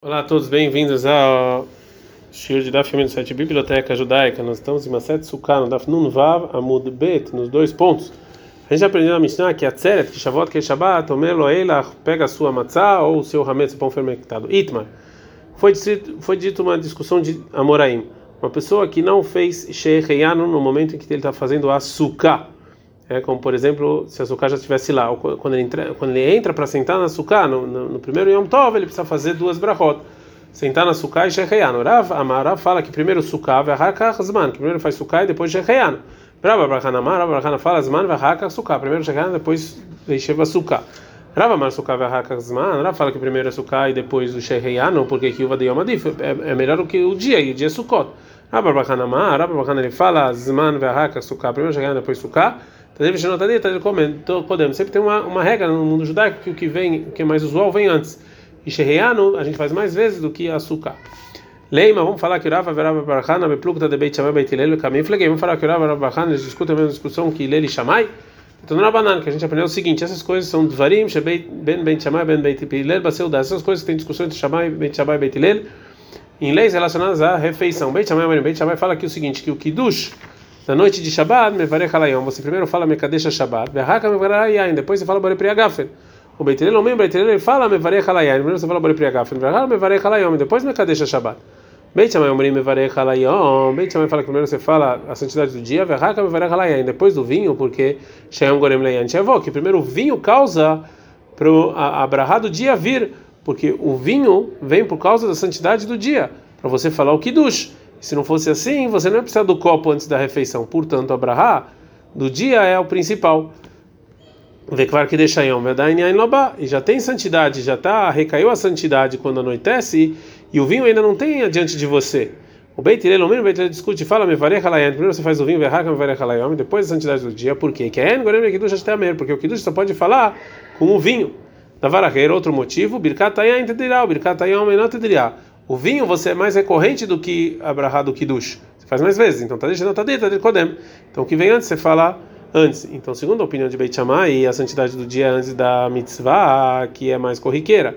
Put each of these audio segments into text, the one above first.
Olá a todos, bem-vindos ao Shir de Daf do site Biblioteca Judaica. Nós estamos em Maset Sukkah, no Daf Nun Vav, Amud Bet, nos dois pontos. A gente aprendeu na Mishnah que a Tzeret, que Shavot, que Shabbat, Omer Loelach, pega a sua matzah ou o seu hametz, pão fermentado. Itmar. Foi dito, foi dito uma discussão de Amoraim. Uma pessoa que não fez Sheheyanu no momento em que ele está fazendo a Sukkah. É como, por exemplo, se a Sukkah já estivesse lá, quando ele entra, quando ele entra para sentar na Sukkah, no, no, no, primeiro Yom Tov, ele precisa fazer duas brachot. Sentar na Sukkah e Shecheyan. Rav Amara fala que primeiro Sukkah, Vahakach Zman, que primeiro faz Sukkah e depois Shecheyan. Rav Abrahana Amar, Rav Abrahana fala Zman, Vahakach Sukkah, primeiro Shecheyan, depois Yesheva Sukkah. Rav Amar Sukkah, Vahakach Zman, Rav fala que primeiro é Sukkah e depois o Shecheyan, porque que o Vadiyom Adif é, é melhor que o dia, e o dia é Sukkot. Rav Abrahana Amar, Rav Abrahana ele fala Zman, Vahakach Sukkah, primeiro Shecheyan, depois Sukkah. Sempre tem uma, uma regra no mundo judaico que o que vem, o que é mais usual, vem antes. E Sheheanu a gente faz mais vezes do que açúcar. Leima, vamos falar que Rava Verava Barachana, Beplukta de Beit Shammai Beit Hillel, Caminho Fleguei. Vamos falar que Rava Verava Barachana, eles discutem a mesma discussão que Lele Shammai. Então, na banana, que a gente aprendeu o seguinte: essas coisas são Dvarim, Ben Beit Shammai, Ben Beit Hillel, Baseudah. Essas coisas que tem discussão entre Shammai, Beit Shammai e Beit Hillel, em leis relacionadas à refeição. Beit Shammai, Beit Shammai fala aqui o seguinte: que o Kiddush na noite de Shabbat, Mevarech Halayom, você primeiro fala Mekadesh Shabbat, Verhaka Mevarech depois você fala Bore Priagafen. O Beitirel, o membro Beitirel, ele fala Mevarech Halayom, primeiro você fala Bore Priagafen, Verhaka Mevarech Halayom, depois Mekadesh Shabbat. Beit Shammai Omrim Mevarech Halayom, Beit Shammai fala que primeiro você fala a santidade do dia, Verhaka Mevarech Halayom, depois do vinho, porque Shem Gorem Leyan Shavó, que primeiro o vinho causa para a, a do dia vir, porque o vinho vem por causa da santidade do dia, para você falar o Kiddush. Se não fosse assim, você não ia precisar do copo antes da refeição. Portanto, a do dia é o principal. Vekvar que deixa e já tem santidade, já tá recaiu a santidade quando anoitece e o vinho ainda não tem adiante de você. O Beit Hillel, o Beit Hillel discute, fala mevarech halayim, primeiro você faz o vinho, verraca mevarech halayim, depois a santidade do dia, por quê? Que é engorem kiddush até porque o kiddush só pode falar com o vinho. Da varaqueira, outro motivo, birkat ayam tedirá, birkat ayam menor tedirá. O vinho você é mais recorrente do que abrahá do kiddush. Você faz mais vezes. Então deixando tá dentro, tá kodem. Então o que vem antes você fala antes. Então segundo a opinião de Beit Shammai, a santidade do dia antes da mitzvah, que é mais corriqueira.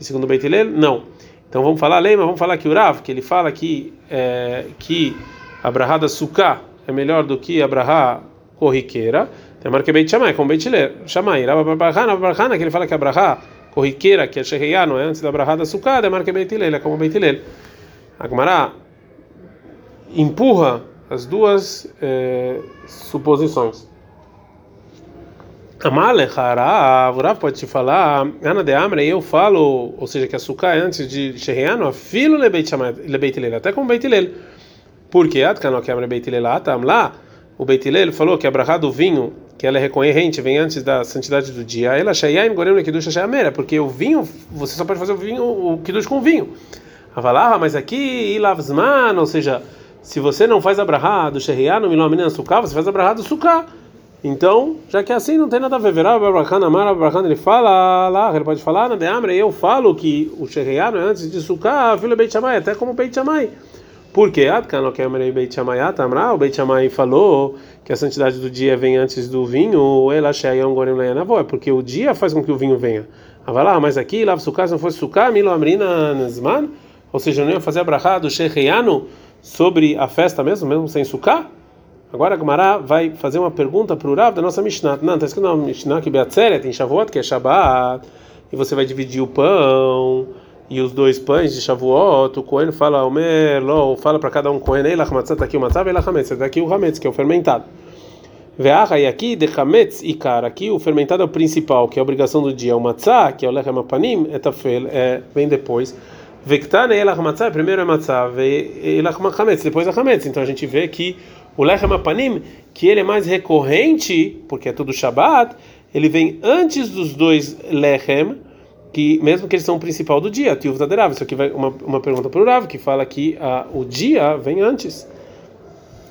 E segundo Beit Hillel, não. Então vamos falar lei, mas vamos falar que o Rav, que ele fala que é, que abrahá da sukkah é melhor do que abrahá corriqueira. Tem a marca Beit Shammai, como Beit. Shammai, Rav Abrahana, que ele fala que abrahá corriqueira, que é Sheheyá, não é antes da brahada sucada, é marca Beitilel, é como Beitilel. A Gemara empurra as duas é, suposições. Amalechara, Avurav pode te falar, Ana de Amra, eu falo, ou seja, que açúcar é antes de Sheheyano, a filo lebeitilel, até como Beitilel. Porque Atkano que Amra Beitilel, Atam lá, o Beitilel falou que a brahada do vinho que ela é recorrente, vem antes da santidade do dia. Ela shayaim gorem kiddush shayamera, porque o vinho, você só pode fazer o vinho, o kiddush com vinho. Avalar, mas aqui ilavzman, ou seja, se você não faz a brahá do shehriá no milomina sukkah, você faz a brahá do. Então, já que é assim, não tem nada a ver. Verá, Abrahan, ele fala lá, ele pode falar, na eu falo que o shehriá não é antes de sukkah, filho Beit Shammai, até como Beit Shammai. Porque o Beit Shammai falou que a santidade do dia vem antes do vinho, é porque o dia faz com que o vinho venha. Ah, mas aqui, lá se não fosse sukkah, milo amrina nazman, ou seja, não ia fazer a do Shecheyanu sobre a festa mesmo, mesmo sem sukkah? Agora a Gemara vai fazer uma pergunta para o Rav da nossa Mishnah. Não, está escrito na Mishnah que Beatzeret, em Shavuot, que é Shabbat, e você vai dividir o pão e os dois pães de Shavuot, o Cohen fala, Lo, fala para cada um Cohen, Ei, Lachmatzah, está aqui o Matzah, Ei, Lachametz, está aqui o Hametz, que é o fermentado. Veacha, e aqui, de Hametz e Kar, aqui o fermentado é o principal, que é a obrigação do dia, o Matzah, que é o Lechem Apanim, etafel, é, vem depois. Vektane, Ei, Lachmatzah, primeiro é Matzah, Ei, Lachametz, depois é Hametz, então a gente vê que o Lechem Apanim, que ele é mais recorrente, porque é tudo Shabbat, ele vem antes dos dois Lechem, que mesmo que eles são o principal do dia, Tiuv Taderav, isso aqui vai uma, uma pergunta para o Rav, que fala que a, o dia vem antes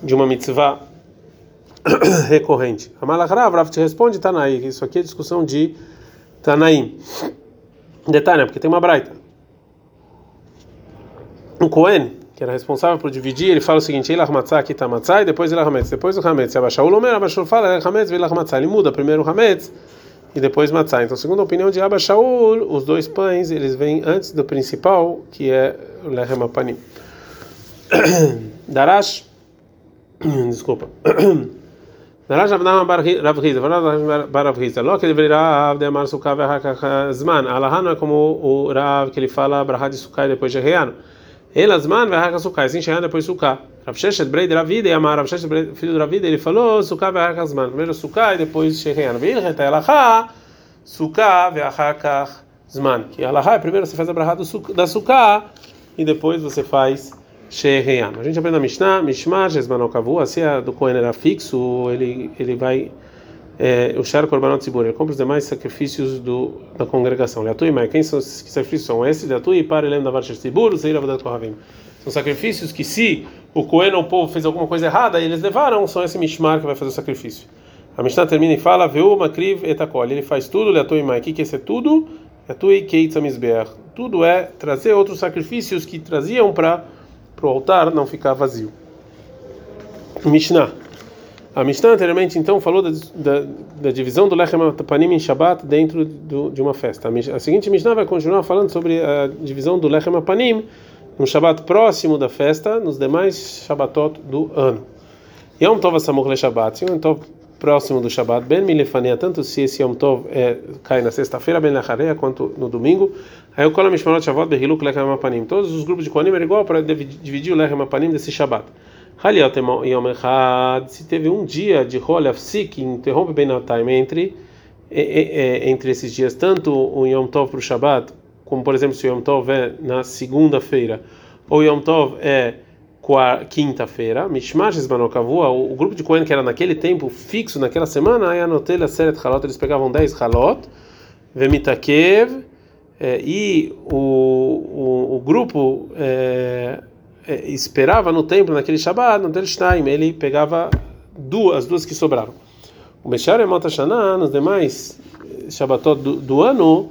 de uma mitzvah recorrente. Amalachrav, Rav te responde Tanaí, isso aqui é discussão de Tanaim. Detalhe, porque tem uma braita. O Cohen, que era responsável por dividir, ele fala o seguinte: Ele matzah, aqui está matzah, e depois ele hametz. Depois o hametz. Se abaixar o lomer, abaixou fala, ele hametz. Ele muda primeiro o hametz e depois matzah. Então, segundo a opinião de Abba Shaul, os dois pães eles vêm antes do principal, que é o lechem apanim. Darash, desculpa. Darash Abnama Rav Riza, Bar Rav Riza, lo que deveria Rav de Amar Sukkah Zman, Alaha não é como o Rav que ele fala Brahad de Sukkah depois de Reano. Ele Zman vai Haka Sukkah, assim Shehan depois Sukkah. Rav Sheshet Brei de Ravida e Amar Rav Sheshet filho de ele falou Sukkah vai Haka Zman, primeiro Sukkah e depois Shehan. Virgeta Alaha, Sukkah vai Haka Zman, que Alaha é primeiro você faz a Brahad da Sukkah e depois você faz Shereyan. A gente aprende na Mishnah, Mishmar, Jesmanol Kavu, se a do Kohen era fixo, ele, ele vai. É, o Shar Korbanot Tzibur, ele compra os demais sacrifícios do, da congregação. Leatui, mas quem são esses sacrifícios? São esses, Leatui, para ele da Varshar Tzibur, Seir Avodat Kohavim. São sacrifícios que, se o Kohen ou o povo fez alguma coisa errada, eles levaram, são esse Mishmar que vai fazer o sacrifício. A Mishnah termina e fala: Veu Makriv etakol. Ele faz tudo, Leatui, mas o que, é esse tudo? Leatui, Keitzamizbeach. Tudo é trazer outros sacrifícios que traziam para o altar não ficar vazio. Mishnah. A Mishnah anteriormente então falou da, da, da divisão do Lechem Panim em Shabbat dentro do, de uma festa. A, seguinte Mishnah vai continuar falando sobre a divisão do Lechem Panim no Shabbat próximo da festa, nos demais Shabbatot do ano. Yom Tov Asamuch Le Shabbat, Yom Tov próximo do Shabbat, Ben Milefanea, tanto se esse Yom Tov é, cai na sexta-feira, Ben Lachareia, quanto no domingo. Aí o Kolam Mishmarot Shavot Behiluk Lechem Apanim. Todos os grupos de Kohanim eram igual para dividir o Lechem Apanim desse Shabbat. Haliot Yom Echad, se teve um dia de Hol Afsik, que interrompe bem na time entre, entre esses dias, tanto o Yom Tov para o Shabbat, como por exemplo se o Yom Tov é na segunda-feira, ou Yom Tov é quinta-feira, Mishmash Esbanokavua, o grupo de Cohen que era naquele tempo fixo, naquela semana, aí anotei a Seret Halot, eles pegavam 10 Halot, Vemitakev, é, e o, o, o grupo é, é, esperava no templo, naquele Shabbat, no Telshtaim, ele pegava duas, as duas que sobraram. O Meshar Emot Hashanah, nos demais Shabbatot do, do ano,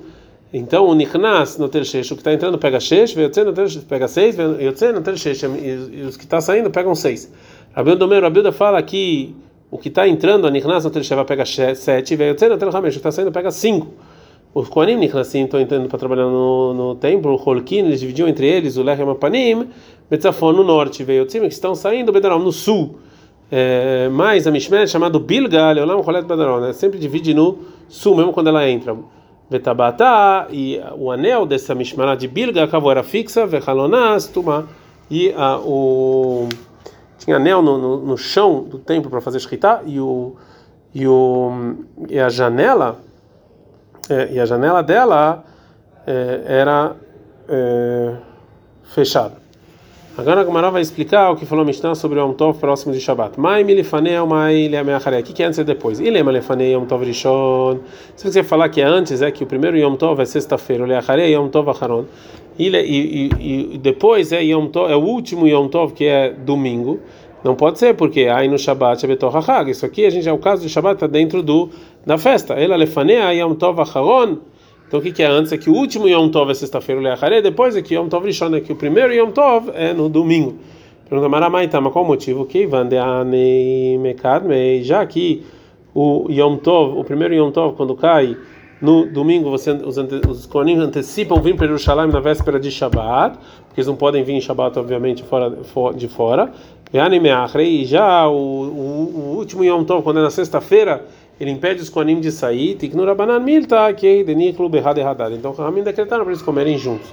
então o Nichnas no Tershesh, o que está entrando pega Shesh, Veyotze no Tershesh pega 6, Veyotze no Tershesh, e os que está saindo pegam 6. Rabiel Domer, Rabiuda fala que o que está entrando, a Nichnas no Tershesh pega 7, Veyotze no Tershesh, o que está saindo pega 5. Os Koanim Nichnasim estão entrando para trabalhar no, no templo, o Holkin, eles dividiam entre eles o Lechem Apanim, Betzafon no norte, Veyotze, que estão saindo, Bedaram no sul. É, mas a Mishmer, chamado Bilgal, Olam Cholet Bedaron, né? sempre divide no sul, mesmo quando ela entra. Vetabata, e o anel dessa Mishmará de Bilga, acabou, era fixa, Vechalonas, Tuma, e a, o, tinha anel no, no, no chão do templo para fazer shkita, e, o, e, o, e a janela, é, e a janela dela é, era é, fechada. Agora a Gemara vai explicar o que falou Mishnah sobre o Yom Tov próximo de Shabbat. Mai milifanei, mai leameacharei. O que é antes e depois? Ilema lefanei Yom Tov Rishon. Se você falar que é antes, é que o primeiro Yom Tov é sexta-feira, leacharei Yom Tov Acharon. E, e, depois é, Yom Tov, é o último Yom Tov, que é domingo. Não pode ser, porque aí no Shabbat é Betor HaChag. Isso aqui, a gente, é o caso do Shabbat, está dentro do, da festa. Ela lefanei Yom Tov Acharon. Então o que, que é antes? É que o último Yom Tov é sexta-feira, o Leacharé, depois é que Yom Tov Rishon, é que o primeiro Yom Tov é no domingo. Pergunta Maramaita, mas qual o motivo? Que já que o Yom Tov, o primeiro Yom Tov, quando cai no domingo, você, os, os Kohanim antecipam vir para Jerusalém na véspera de Shabbat, porque eles não podem vir em Shabbat, obviamente, fora, de fora. E já o, o, o último Yom Tov, quando é na sexta-feira, ele impede os Koanim de sair, Tiknura Banan Milta, que Deniklu Berrad Erradad. Então, o Ramin decretaram para eles comerem juntos.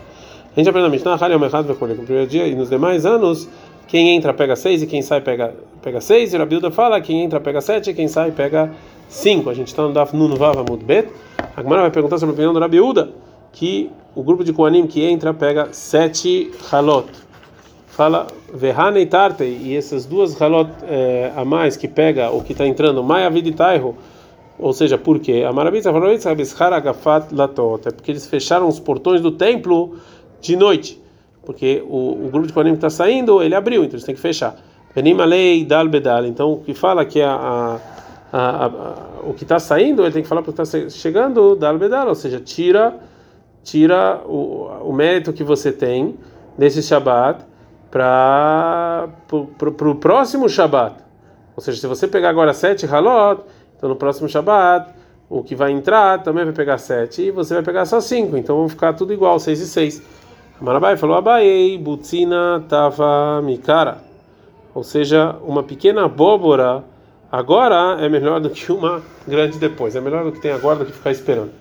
A gente aprende na Mishnah, Hali Omechad Vekolek. No primeiro dia e nos demais anos, quem entra pega seis e quem sai pega, pega seis. E Rabilda fala, quem entra pega sete e quem sai pega cinco. A gente está no Daf Nun Vav Bet. A Gemara vai perguntar sobre a opinião do Rabiuda, que o grupo de Koanim que entra pega sete halot. Fala Verhane e Tarte, e essas duas halot é, a mais que pega o que está entrando, Maya Vid e Taiho, ou seja, por quê? É porque eles fecharam os portões do templo de noite. Porque o, o grupo de Kohanim que está saindo, ele abriu, então eles têm que fechar. Bedal. Então, o que fala que a, a, a, a o que está saindo, ele tem que falar para o que está chegando, Dal Bedal, ou seja, tira, tira o, o mérito que você tem desse Shabat para o próximo Shabat. Ou seja, se você pegar agora sete halot, então no próximo Shabat o que vai entrar também vai pegar sete e você vai pegar só cinco, então vão ficar tudo igual, seis e seis. Marabai falou: Abai, Butzina tava mikara. Ou seja, uma pequena abóbora agora é melhor do que uma grande depois. É melhor do que tem agora do que ficar esperando.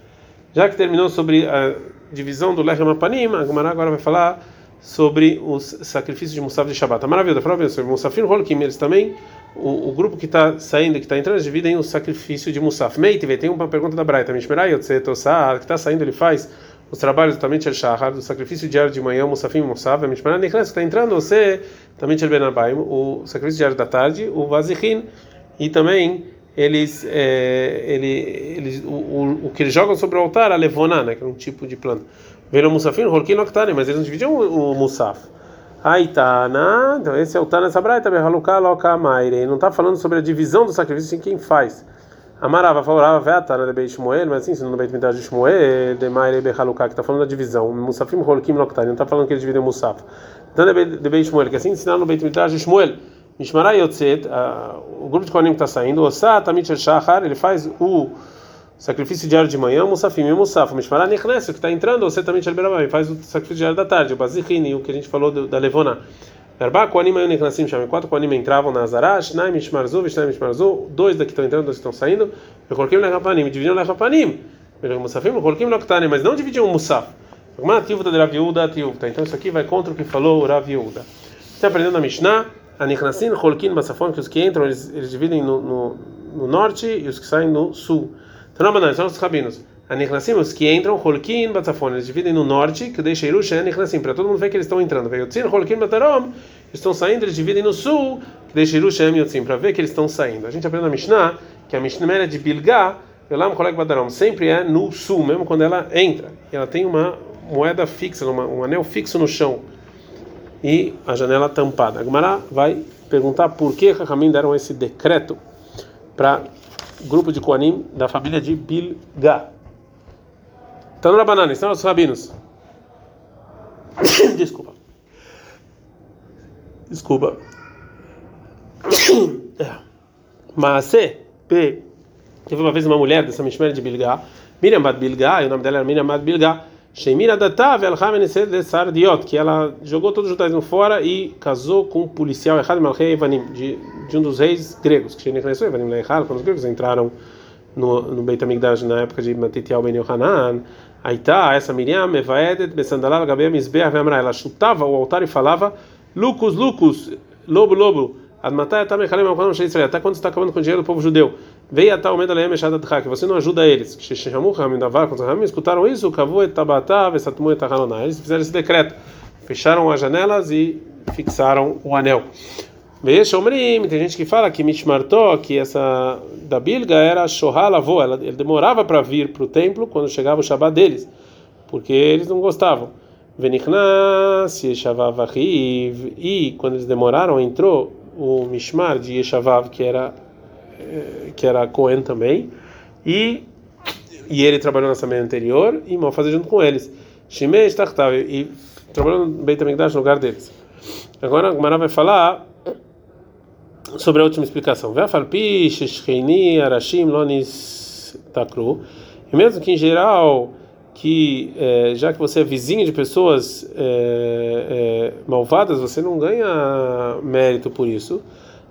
Já que terminou sobre a divisão do Lechem Apanim, a agora vai falar sobre os sacrifícios de Musaf de Shabbat. A maravilha, falou sobre Musafim Holkim, eles também, o, o grupo que está saindo, que está entrando, eles dividem o sacrifício de Musaf. Meite, tem uma pergunta da Braita, Mishmerai, que está saindo, ele faz os trabalhos também de Shahar, do sacrifício diário de manhã, Musafim Musaf, Mishmerai, que está entrando, você também de Benabaim, o sacrifício diário da tarde, o Vazichin, e também eles, é, ele, eles o, o, o, que eles jogam sobre o altar, a levoná, né, que é um tipo de planta. Velo musafim, holkin oktane, mas eles não dividiam o, o musaf. Aitana, então esse é o Tana Sabraita, Behaluká Loka Maire. Ele não está falando sobre a divisão do sacrifício em quem faz. Amarava, favorava, Veatana de Beit Shmuel, mas assim, se não Beit Midrash de Shmuel, de Maire Behaluká, que está falando da divisão. Musafim, holkim oktane, não está falando que eles dividem o musaf. Então de Beit Shmuel, que assim ensinaram no Beit Midrash de Shmuel. Mishmara Yotzet, o grupo de Kohanim que está saindo, Osa Tamit Shachar, ele faz o sacrifício diário de manhã, Musafim e Musaf. Mishmara Nechnes, que está entrando, Osa Tamit Shalberabam, faz o sacrifício diário da tarde, o Bazichini, o que a gente falou da Levona. Verba, Kohanim e Nechnasim, chame quatro Kohanim entravam na Azará, Shnai Mishmarzu, Vishnai Mishmarzu, dois daqui estão entrando, dois estão saindo, Rekolkim Lechapanim, dividiram Lechapanim, Musafim, Rekolkim Loktanim, mas não dividiam o Musaf. Uma ativa da Raviuda, ativa. Então isso aqui vai contra o que falou o Raviuda. Está aprendendo a Mishnah? Anichnasin, Holkin, Basafon, que os que entram eles, eles dividem no, no, no, norte e os que saem no sul. Então, não, são os rabinos. Anichnasim, os que entram, Holkin, Basafon, eles dividem no norte, que deixa Irusha, Anichnasim, para todo mundo ver que eles estão entrando. Veiotzin, Holkin, Batarom, estão saindo, eles dividem no sul, que deixa Irusha, Yotzim, para ver que eles estão saindo. A gente aprende na Mishnah que a Mishnah é de Bilgá, Elam, Kolek, Batarom, sempre é no sul, mesmo quando ela entra. E ela tem uma moeda fixa, uma, um anel fixo no chão e a janela tampada. A Gemara vai perguntar por que Rahamim deram esse decreto para grupo de Koanim da família de Bilga. Na banana, estão os rabinos. Desculpa. Desculpa. Mas P. Teve uma vez uma mulher dessa Mishmer de Bilga, Miriam Bad Bilga, e o nome dela era Miriam Bad Bilga. Sheimira Datav El Sardiot, que ela jogou todos os judaísmos fora e casou com um policial Echad Malchei Evanim, de, de um dos reis gregos, que conheceu Evanim Leichal, quando os gregos entraram no, no Beit HaMikdash na época de Matitial Ben Yohanan. Aí tá, essa Miriam, Evaedet, Besandalal, Gabea, Mizbeah, Vemra, ela chutava o altar e falava: Lucas, Lucas, lobo, lobo, Admatai, Tamechalem, Alcanam, Sheisrael, até quando está acabando com o dinheiro do povo judeu. Veio até o momento da que você não ajuda eles. Que escutaram isso, Kavu etabatá, vesatmu etahaloná. Eles fizeram esse decreto, fecharam as janelas e fixaram o anel. Veio Shomrim, tem gente que fala que Mishmartó, que essa da Bilga era Shohal avô, ele demorava para vir para o templo quando chegava o Shabat deles, porque eles não gostavam. Venichnas, Yeshavav e quando eles demoraram, entrou o Mishmar de Yeshavav, que era que era Cohen também, e, e ele trabalhou na Assembleia anterior e mal fazer junto com eles. Shimei Startav, e trabalhou no Beit HaMikdash no lugar deles. Agora a Gemara vai falar sobre a última explicação. Ve'afalpi, Sheshcheini, Arashim, Lonis Takru. E mesmo que em geral que é, já que você é vizinho de pessoas é, é, malvadas, você não ganha mérito por isso.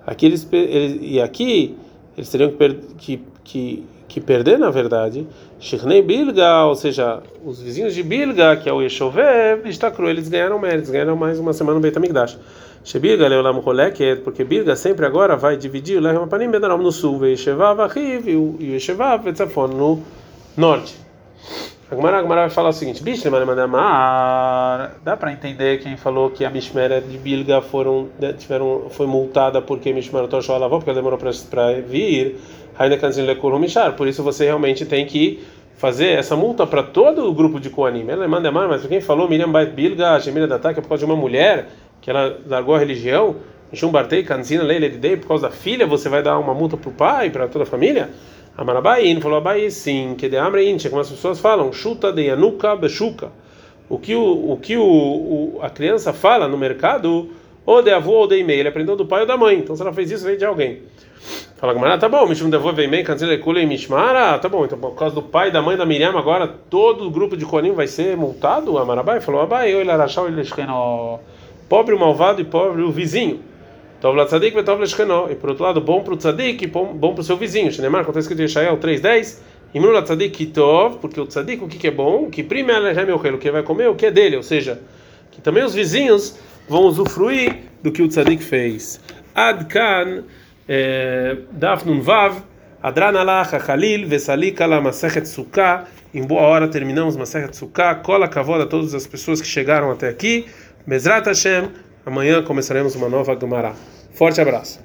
Aqui eles, eles e aqui eles teriam que, per, que, que, que, perder, na verdade, Shirnei Bilga, ou seja, os vizinhos de Bilga, que é o Yeshovev, Istakru, eles ganharam méritos, ganharam mais uma semana no Beit HaMikdash. Shebilga, Leolam Rolek, porque Bilga sempre agora vai dividir o Lehem Panim Benaram no sul, Veishevav Achiv e o Yeshevav Betzafon no norte. A Gemara vai falar o seguinte: dá para entender quem falou que a Mishmera de Bilga foram, tiveram, foi multada porque Mishmera Toshó lavou, porque ela demorou para vir. Por isso você realmente tem que fazer essa multa para todo o grupo de Koanim. Ela manda mais, mas quem falou Miriam Bait Bilga, Shemira da é por causa de uma mulher que ela largou a religião, Mishum Bartei, Kanzina Leila Dei, por causa da filha, você vai dar uma multa para o pai, para toda a família? Amarabain falou Abai sim, que de Amrein, como as pessoas falam, chuta de Yanuka Beshuka. O que, o, o que o, o, a criança fala no mercado, ou de avô ou de e-mail. Ele aprendeu do pai ou da mãe. Então se ela fez isso, veio de alguém. Fala Gamara, tá bom, Mishum Devo Veimei, Cancela e Mishmara, tá bom, então por causa do pai e da mãe da Miriam, agora todo o grupo de Konim vai ser multado? Amarabai falou, Abai, ele arachau ele pobre o malvado e pobre o vizinho. Tov la tzadik ve tov la E por outro lado, bom para o tzadik e bom para o seu vizinho. Shinemar, como está escrito em Yeshayahu 3.10, Imru la tzadik tov, porque o tzadik, o que, que é bom? O que prime alehem o que vai comer, o que é dele, ou seja, que também os vizinhos vão usufruir do que o tzadik fez. Adkan Daf Nun Vav, Adran Alach, Khalil, Vesali Kala Masechet Sukkah. Em boa hora terminamos Masechet Sukkah. Cola cavoda a todas as pessoas que chegaram até aqui. Bezrat Hashem. Amanhã começaremos uma nova Gemara. Forte abraço.